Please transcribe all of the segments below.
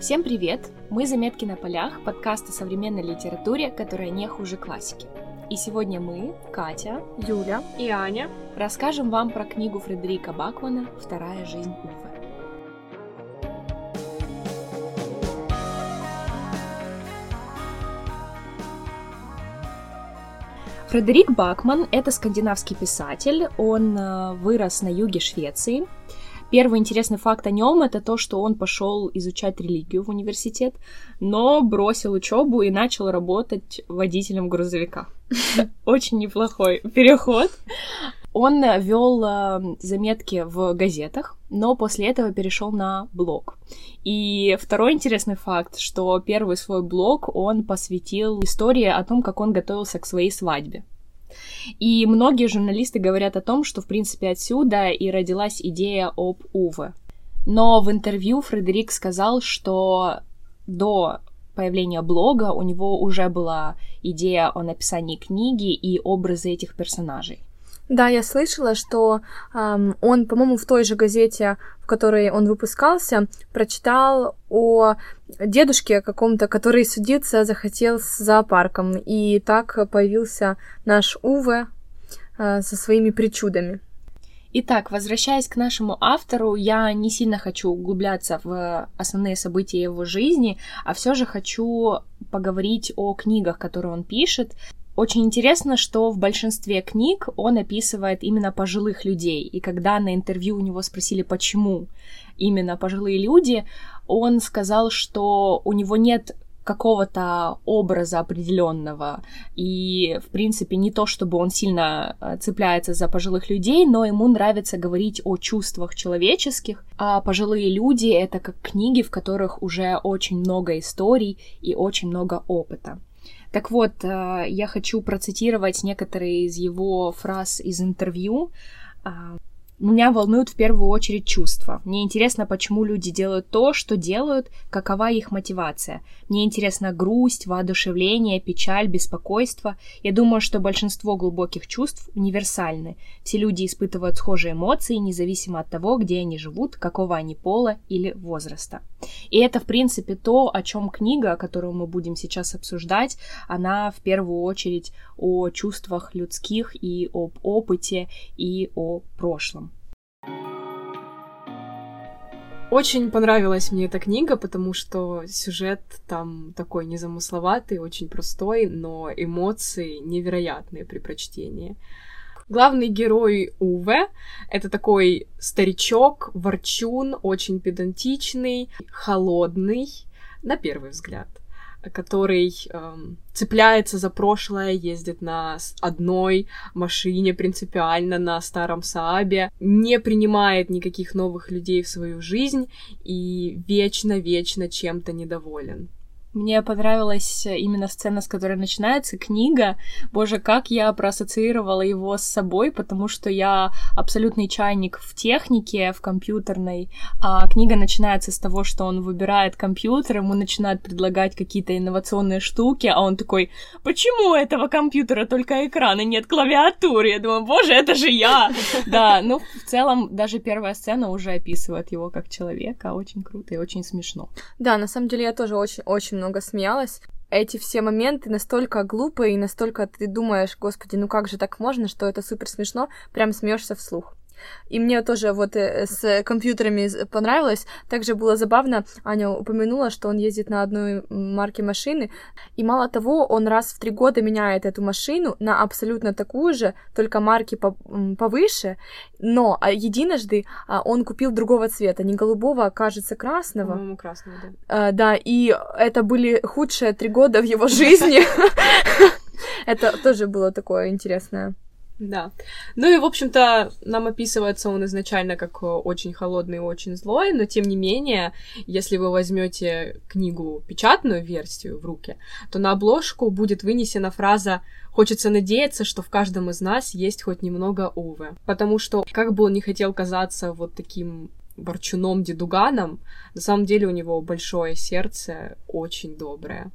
Всем привет! Мы «Заметки на полях» — подкаст о современной литературе, которая не хуже классики. И сегодня мы, Катя, Юля и Аня, расскажем вам про книгу Фредерика Бакмана «Вторая жизнь Увы». Фредерик Бакман — это скандинавский писатель. Он э, вырос на юге Швеции. Первый интересный факт о нем это то, что он пошел изучать религию в университет, но бросил учебу и начал работать водителем грузовика. Очень неплохой переход. Он вел э, заметки в газетах, но после этого перешел на блог. И второй интересный факт, что первый свой блог он посвятил истории о том, как он готовился к своей свадьбе. И многие журналисты говорят о том, что, в принципе, отсюда и родилась идея об Уве. Но в интервью Фредерик сказал, что до появления блога у него уже была идея о написании книги и образы этих персонажей. Да, я слышала, что эм, он, по-моему, в той же газете, в которой он выпускался, прочитал о дедушке каком-то, который судиться захотел с зоопарком. И так появился наш Уве э, со своими причудами. Итак, возвращаясь к нашему автору, я не сильно хочу углубляться в основные события его жизни, а все же хочу поговорить о книгах, которые он пишет. Очень интересно, что в большинстве книг он описывает именно пожилых людей. И когда на интервью у него спросили, почему именно пожилые люди, он сказал, что у него нет какого-то образа определенного. И, в принципе, не то, чтобы он сильно э, цепляется за пожилых людей, но ему нравится говорить о чувствах человеческих. А пожилые люди — это как книги, в которых уже очень много историй и очень много опыта. Так вот, э, я хочу процитировать некоторые из его фраз из интервью. Меня волнуют в первую очередь чувства. Мне интересно, почему люди делают то, что делают, какова их мотивация. Мне интересна грусть, воодушевление, печаль, беспокойство. Я думаю, что большинство глубоких чувств универсальны. Все люди испытывают схожие эмоции, независимо от того, где они живут, какого они пола или возраста. И это, в принципе, то, о чем книга, которую мы будем сейчас обсуждать, она в первую очередь о чувствах людских и об опыте и о прошлом. Очень понравилась мне эта книга, потому что сюжет там такой незамысловатый, очень простой, но эмоции невероятные при прочтении. Главный герой Уве — это такой старичок, ворчун, очень педантичный, холодный, на первый взгляд который эм, цепляется за прошлое, ездит на одной машине принципиально на старом Саабе, не принимает никаких новых людей в свою жизнь и вечно-вечно чем-то недоволен. Мне понравилась именно сцена, с которой начинается книга. Боже, как я проассоциировала его с собой, потому что я абсолютный чайник в технике, в компьютерной. А книга начинается с того, что он выбирает компьютер, ему начинают предлагать какие-то инновационные штуки, а он такой, почему у этого компьютера только экран и нет клавиатуры? Я думаю, боже, это же я! Да, ну, в целом, даже первая сцена уже описывает его как человека. Очень круто и очень смешно. Да, на самом деле я тоже очень-очень много смеялась. Эти все моменты настолько глупые, и настолько ты думаешь, господи, ну как же так можно, что это супер смешно, прям смеешься вслух. И мне тоже вот э, с компьютерами понравилось. Также было забавно, Аня упомянула, что он ездит на одной марке машины, и мало того, он раз в три года меняет эту машину на абсолютно такую же, только марки повыше, но а, единожды а, он купил другого цвета, не голубого, а кажется красного. По-моему, красного, да. А, да, и это были худшие три года в его жизни. Это тоже было такое интересное. Да. Ну и, в общем-то, нам описывается он изначально как э, очень холодный и очень злой, но тем не менее, если вы возьмете книгу печатную версию в руки, то на обложку будет вынесена фраза «Хочется надеяться, что в каждом из нас есть хоть немного Увы». Потому что, как бы он не хотел казаться вот таким ворчуном-дедуганом, на самом деле у него большое сердце, очень доброе.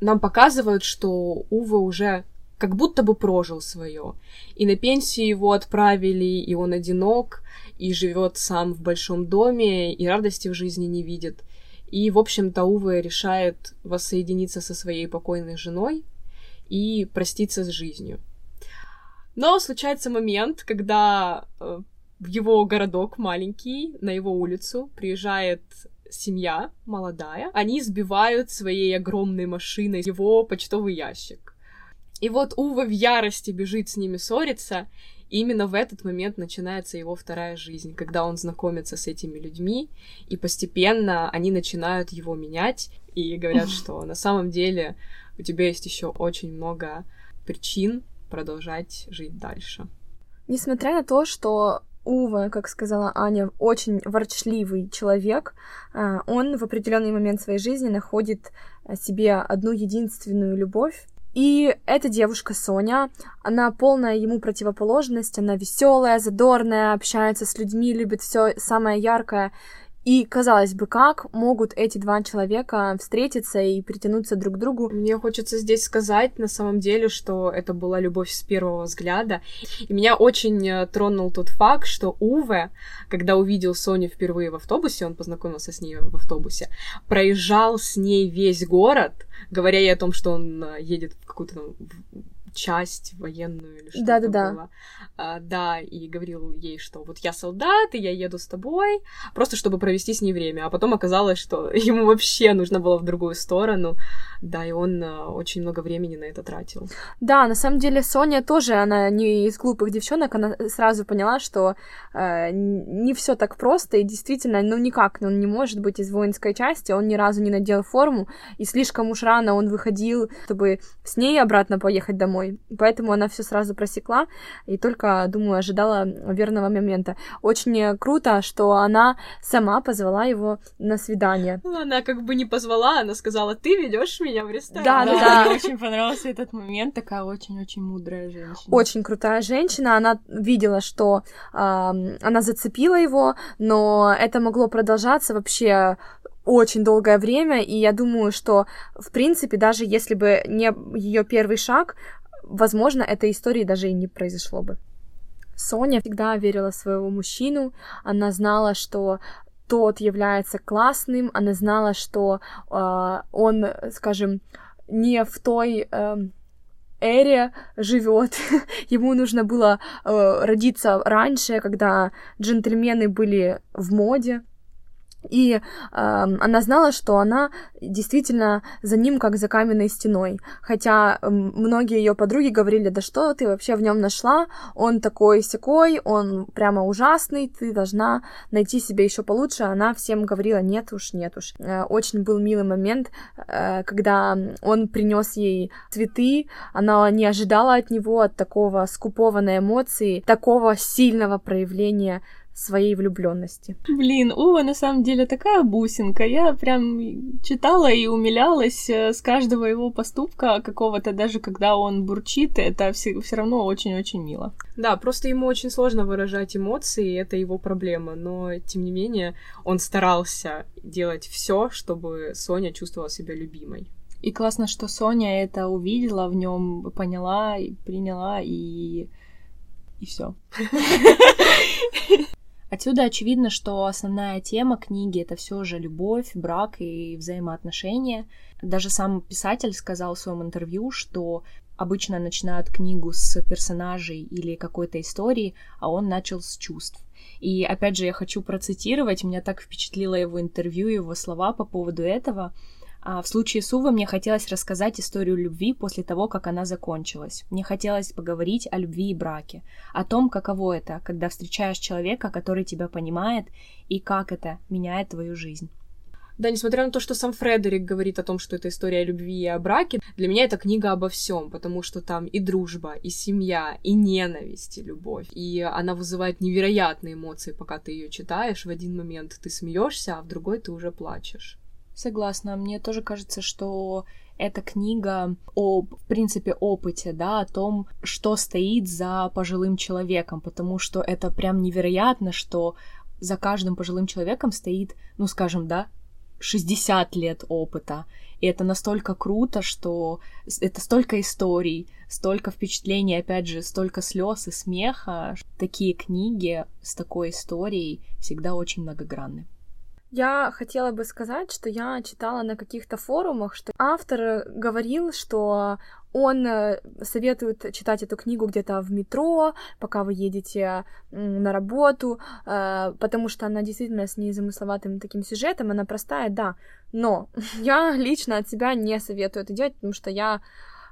Нам показывают, что Увы уже как будто бы прожил свое. И на пенсию его отправили, и он одинок, и живет сам в большом доме, и радости в жизни не видит. И, в общем-то, Уве решает воссоединиться со своей покойной женой и проститься с жизнью. Но случается момент, когда э, в его городок маленький, на его улицу приезжает семья молодая. Они сбивают своей огромной машиной его почтовый ящик. И вот Ува в ярости бежит с ними ссориться, и именно в этот момент начинается его вторая жизнь, когда он знакомится с этими людьми, и постепенно они начинают его менять и говорят, что на самом деле у тебя есть еще очень много причин продолжать жить дальше. Несмотря на то, что Ува, как сказала Аня, очень ворчливый человек. А, он в определенный момент своей жизни находит себе одну единственную любовь, и эта девушка Соня, она полная ему противоположность, она веселая, задорная, общается с людьми, любит все самое яркое. И, казалось бы, как могут эти два человека встретиться и притянуться друг к другу? Мне хочется здесь сказать, на самом деле, что это была любовь с первого взгляда. И меня очень э, тронул тот факт, что Уве, когда увидел Соню впервые в автобусе, он познакомился с ней в автобусе, проезжал с ней весь город, говоря ей о том, что он э, едет в какую-то часть военную или что-то да, было. А, да, и говорил ей, что вот я солдат, и я еду с тобой, просто чтобы провести с ней время. А потом оказалось, что ему вообще нужно было в другую сторону. Да, и он а, очень много времени на это тратил. Да, на самом деле Соня тоже, она не из глупых девчонок, она сразу поняла, что э, не все так просто, и действительно, ну никак, он не может быть из воинской части, он ни разу не надел форму, и слишком уж рано он выходил, чтобы с ней обратно поехать домой. Поэтому она все сразу просекла, и только, думаю, ожидала верного момента. Очень круто, что она сама позвала его на свидание. Ну, она как бы не позвала, она сказала, ты ведешь меня в ресторан. Да, да, да. Мне очень понравился этот момент. Такая очень-очень мудрая женщина. Очень крутая женщина. Она видела, что э, она зацепила его, но это могло продолжаться вообще очень долгое время, и я думаю, что, в принципе, даже если бы не ее первый шаг, возможно, этой истории даже и не произошло бы. Соня всегда верила в своего мужчину, она знала, что тот является классным, она знала, что э, он, скажем, не в той э, эре живет. Ему нужно было э, родиться раньше, когда джентльмены были в моде. И э, она знала, что она действительно за ним как за каменной стеной. Хотя э, многие ее подруги говорили, да что ты вообще в нем нашла? Он такой секой, он прямо ужасный, ты должна найти себе еще получше. Она всем говорила, нет уж, нет уж. Э, очень был милый момент, э, когда он принес ей цветы, она не ожидала от него, от такого скупого на эмоции, такого сильного проявления своей влюбленности. Блин, Ува на самом деле такая бусинка. Я прям читала и умилялась э, с каждого его поступка какого-то, даже когда он бурчит, это все, все равно очень-очень мило. Да, просто ему очень сложно выражать эмоции, и это его проблема. Но, тем не менее, он старался делать все, чтобы Соня чувствовала себя любимой. И классно, что Соня это увидела в нем, поняла, приняла и и все. Отсюда очевидно, что основная тема книги это все же любовь, брак и взаимоотношения. Даже сам писатель сказал в своем интервью, что обычно начинают книгу с персонажей или какой-то истории, а он начал с чувств. И опять же, я хочу процитировать, меня так впечатлило его интервью, его слова по поводу этого. А в случае с Увой мне хотелось рассказать историю любви после того, как она закончилась. Мне хотелось поговорить о любви и браке, о том, каково это, когда встречаешь человека, который тебя понимает, и как это меняет твою жизнь. Да, несмотря на то, что сам Фредерик говорит о том, что это история о любви и о браке, для меня это книга обо всем, потому что там и дружба, и семья, и ненависть, и любовь. И она вызывает невероятные эмоции, пока ты ее читаешь. В один момент ты смеешься, а в другой ты уже плачешь. Согласна. Мне тоже кажется, что эта книга о, в принципе, опыте, да, о том, что стоит за пожилым человеком, потому что это прям невероятно, что за каждым пожилым человеком стоит, ну, скажем, да, 60 лет опыта. И это настолько круто, что это столько историй, столько впечатлений, опять же, столько слез и смеха. Такие книги с такой историей всегда очень многогранны. Я хотела бы сказать, что я читала на каких-то форумах, что автор говорил, что он э, советует читать эту книгу где-то в метро, пока вы едете на работу, э, потому что она действительно с незамысловатым таким сюжетом, она простая, да. Но я лично от себя не советую это делать, потому что я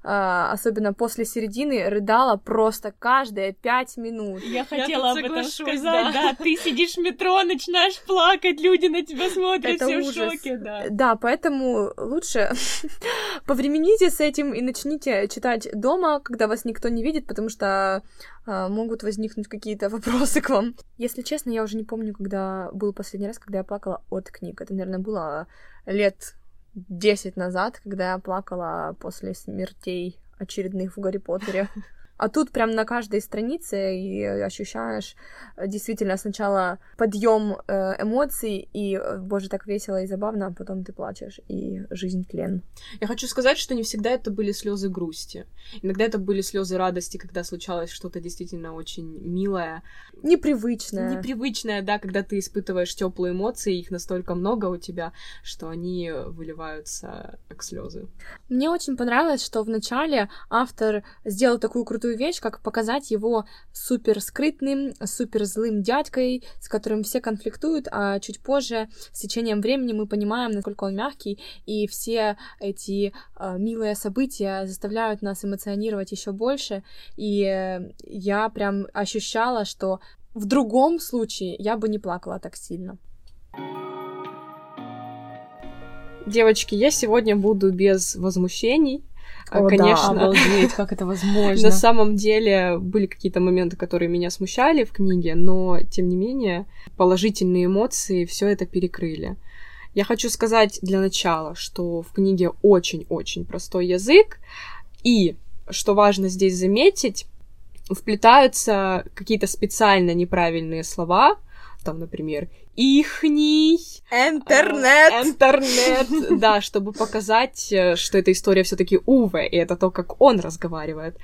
особенно после середины, рыдала просто каждые пять минут. Я хотела об этом сказать, да. да. Ты сидишь в метро, начинаешь плакать, люди на тебя смотрят, Это все ужас. в шоке, да. Да, поэтому лучше повремените с этим и начните читать дома, когда вас никто не видит, потому что а, могут возникнуть какие-то вопросы к вам. Если честно, я уже не помню, когда был последний раз, когда я плакала от книг. Это, наверное, было лет 10 назад, когда я плакала после смертей очередных в Гарри Поттере. А тут прям на каждой странице и ощущаешь э, действительно сначала подъем э, эмоций, и, э, боже, так весело и забавно, а потом ты плачешь, и жизнь тлен. Я хочу сказать, что не всегда это были слезы грусти. Иногда это были слезы радости, когда случалось что-то действительно очень милое. Непривычное. Непривычное, да, когда ты испытываешь теплые эмоции, их настолько много у тебя, что они выливаются как слезы. Мне очень понравилось, что вначале автор сделал такую крутую крутую вещь, как показать его супер скрытным, супер злым дядькой, с которым все конфликтуют, а чуть позже, с течением времени, мы понимаем, насколько он мягкий, и все эти э, милые события заставляют нас эмоционировать еще больше, и э, я прям ощущала, что в другом случае я бы не плакала так сильно. Девочки, я сегодня буду без возмущений, о, конечно. Да, обалдеть, как это возможно. На самом деле были какие-то моменты, которые меня смущали в книге, но тем не менее положительные эмоции все это перекрыли. Я хочу сказать для начала, что в книге очень-очень простой язык, и, что важно здесь заметить, вплетаются какие-то специально неправильные слова, там, например, ихний интернет. Э, интернет, да, чтобы показать, э, что эта история все-таки Уве, и это то, как он разговаривает.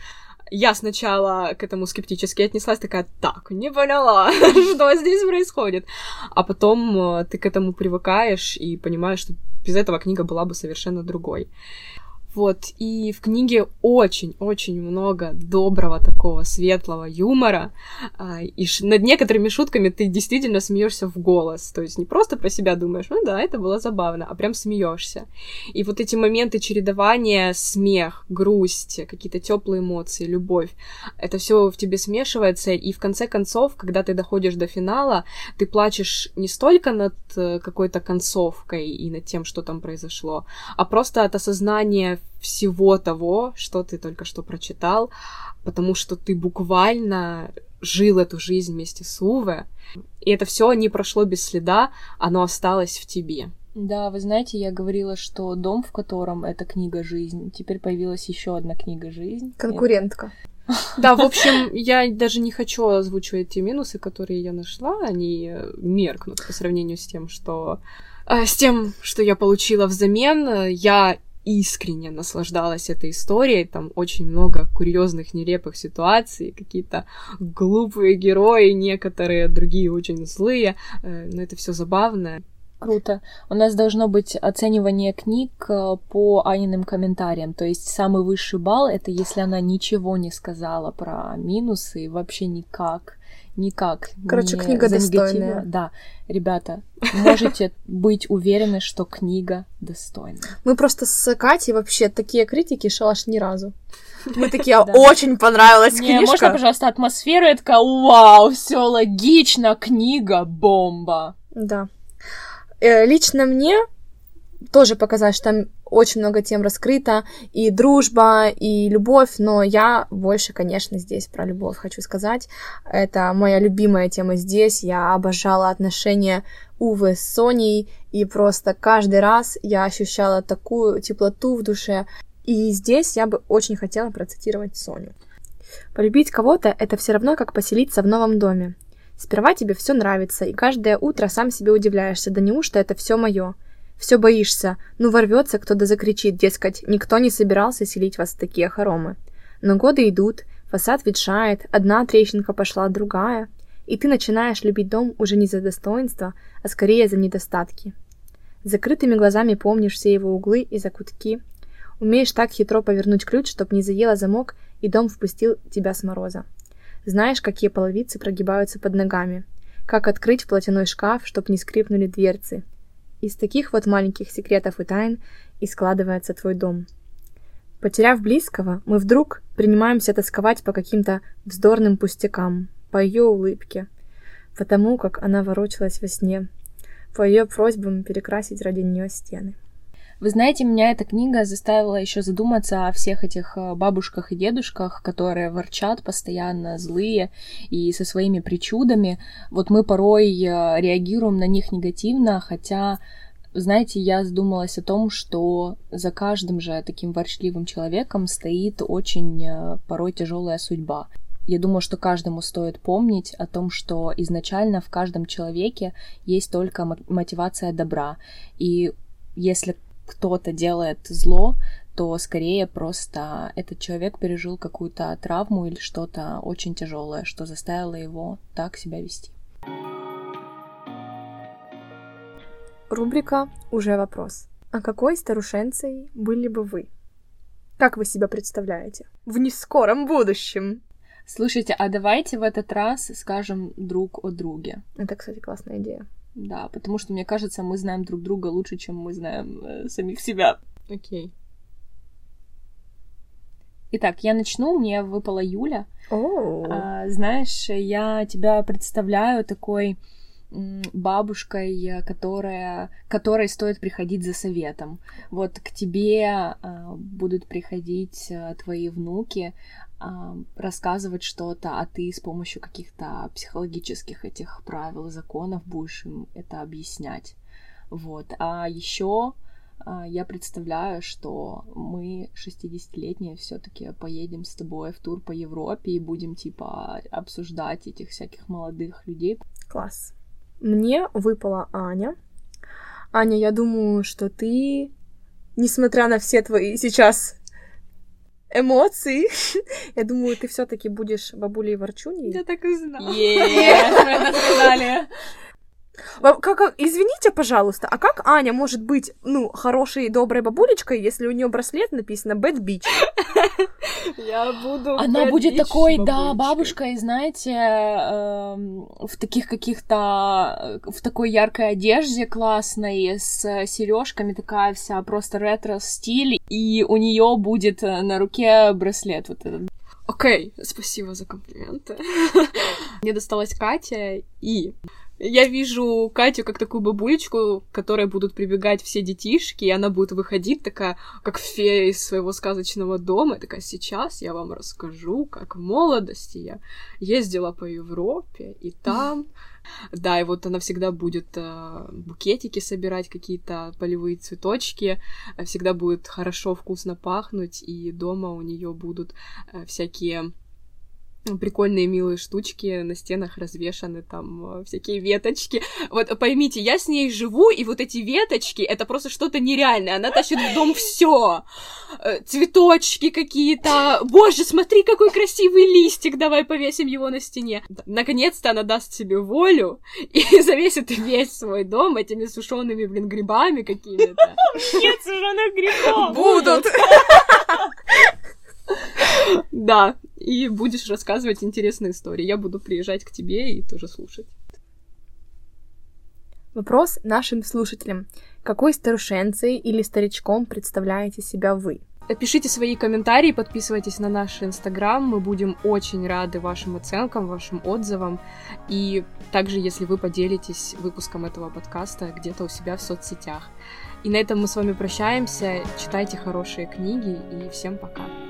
Я сначала к этому скептически отнеслась, такая, так, не поняла, что здесь происходит. А потом э, ты к этому привыкаешь и понимаешь, что без этого книга была бы совершенно другой. Вот, и в книге очень-очень много доброго такого светлого юмора, а, и над некоторыми шутками ты действительно смеешься в голос, то есть не просто про себя думаешь, ну да, это было забавно, а прям смеешься. И вот эти моменты чередования смех, грусть, какие-то теплые эмоции, любовь, это все в тебе смешивается, и в конце концов, когда ты доходишь до финала, ты плачешь не столько над э, какой-то концовкой и над тем, что там произошло, а просто от осознания всего того, что ты только что прочитал, потому что ты буквально жил эту жизнь вместе с Уве, и это все не прошло без следа, оно осталось в тебе. Да, вы знаете, я говорила, что дом, в котором эта книга жизнь, теперь появилась еще одна книга жизнь. Конкурентка. Да, в общем, я даже не хочу озвучивать те минусы, которые я нашла, они меркнут по сравнению с тем, что э, с тем, что я получила взамен. Я искренне наслаждалась этой историей. Там очень много курьезных, нелепых ситуаций, какие-то глупые герои, некоторые другие очень злые. Э, но это все забавно. Круто. У нас должно быть оценивание книг э, по Аниным комментариям. То есть самый высший балл это если она ничего не сказала про минусы, вообще никак никак. Короче, не книга достойная. Да, ребята, можете быть уверены, что книга достойная. Мы просто с Катей вообще такие критики шалаш ни разу. Мы такие, очень понравилась книжка. Можно, пожалуйста, атмосферу? Я такая, вау, все логично, книга бомба. Да. Э, лично мне тоже показать, что там очень много тем раскрыто, и дружба, и любовь, но я больше, конечно, здесь про любовь хочу сказать. Это моя любимая тема здесь, я обожала отношения Увы с Соней, и просто каждый раз я ощущала такую теплоту в душе, и здесь я бы очень хотела процитировать Соню. Полюбить кого-то — это все равно, как поселиться в новом доме. Сперва тебе все нравится, и каждое утро сам себе удивляешься, да неужто это все мое? Все боишься, ну ворвется кто-то закричит, дескать, никто не собирался селить вас в такие хоромы. Но годы идут, фасад ветшает, одна трещинка пошла, другая. И ты начинаешь любить дом уже не за достоинство, а скорее за недостатки. Закрытыми глазами помнишь все его углы и закутки. Умеешь так хитро повернуть ключ, чтоб не заело замок, и дом впустил тебя с мороза. Знаешь, какие половицы прогибаются под ногами. Как открыть платяной шкаф, чтоб не скрипнули дверцы. Из таких вот маленьких секретов и тайн и складывается твой дом. Потеряв близкого, мы вдруг принимаемся тосковать по каким-то вздорным пустякам, по ее улыбке, потому как она ворочалась во сне, по ее просьбам перекрасить ради нее стены. Вы знаете, меня эта книга заставила еще задуматься о всех этих э, бабушках и дедушках, которые ворчат постоянно, злые и со своими причудами. Вот мы порой э, реагируем на них негативно, хотя знаете, я задумалась о том, что за каждым же таким ворчливым человеком стоит очень э, порой тяжелая судьба. Я думаю, что каждому стоит помнить о том, что изначально в каждом человеке есть только мотивация добра. И если кто-то делает зло, то скорее просто этот человек пережил какую-то травму или что-то очень тяжелое, что заставило его так себя вести. Рубрика «Уже вопрос». А какой старушенцей были бы вы? Как вы себя представляете? В нескором будущем. Слушайте, а давайте в этот раз скажем друг о друге. Это, кстати, классная идея. Да, потому что, мне кажется, мы знаем друг друга лучше, чем мы знаем э, самих себя. Окей. Okay. Итак, я начну. Мне выпала Юля. Oh. А, знаешь, я тебя представляю такой бабушкой, которая, которой стоит приходить за советом. Вот к тебе э, будут приходить э, твои внуки, рассказывать что-то, а ты с помощью каких-то психологических этих правил законов будешь им это объяснять. Вот. А еще я представляю, что мы 60-летние все-таки поедем с тобой в тур по Европе и будем типа обсуждать этих всяких молодых людей. Класс. Мне выпала Аня. Аня, я думаю, что ты, несмотря на все твои сейчас эмоции, я думаю, ты все-таки будешь бабулей ворчуней. Я так и знала. Yeah, как, как, извините, пожалуйста, а как Аня может быть, ну, хорошей и доброй бабулечкой, если у нее браслет написано Bad Bitch? Я буду Она будет такой, да, бабушкой, знаете, эм, в таких каких-то, в такой яркой одежде классной, с сережками такая вся, просто ретро-стиль, и у нее будет на руке браслет вот этот. Окей, okay, спасибо за комплименты. Мне досталась Катя, и я вижу Катю как такую бабулечку, к которой будут прибегать все детишки, и она будет выходить такая, как фея из своего сказочного дома, и такая, сейчас я вам расскажу, как в молодости я ездила по Европе, и там... Да, и вот она всегда будет э, букетики собирать, какие-то полевые цветочки, всегда будет хорошо, вкусно пахнуть, и дома у нее будут э, всякие прикольные милые штучки на стенах развешаны, там э, всякие веточки. Вот поймите, я с ней живу, и вот эти веточки, это просто что-то нереальное. Она тащит в дом все. Э, цветочки какие-то. Боже, смотри, какой красивый листик, давай повесим его на стене. Наконец-то она даст себе волю и завесит весь свой дом этими сушеными, блин, грибами какими-то. Нет сушеных грибов! Будут! Да, и будешь рассказывать интересные истории. Я буду приезжать к тебе и тоже слушать. Вопрос нашим слушателям. Какой старушенцей или старичком представляете себя вы? Пишите свои комментарии, подписывайтесь на наш инстаграм, мы будем очень рады вашим оценкам, вашим отзывам, и также, если вы поделитесь выпуском этого подкаста где-то у себя в соцсетях. И на этом мы с вами прощаемся, читайте хорошие книги, и всем пока!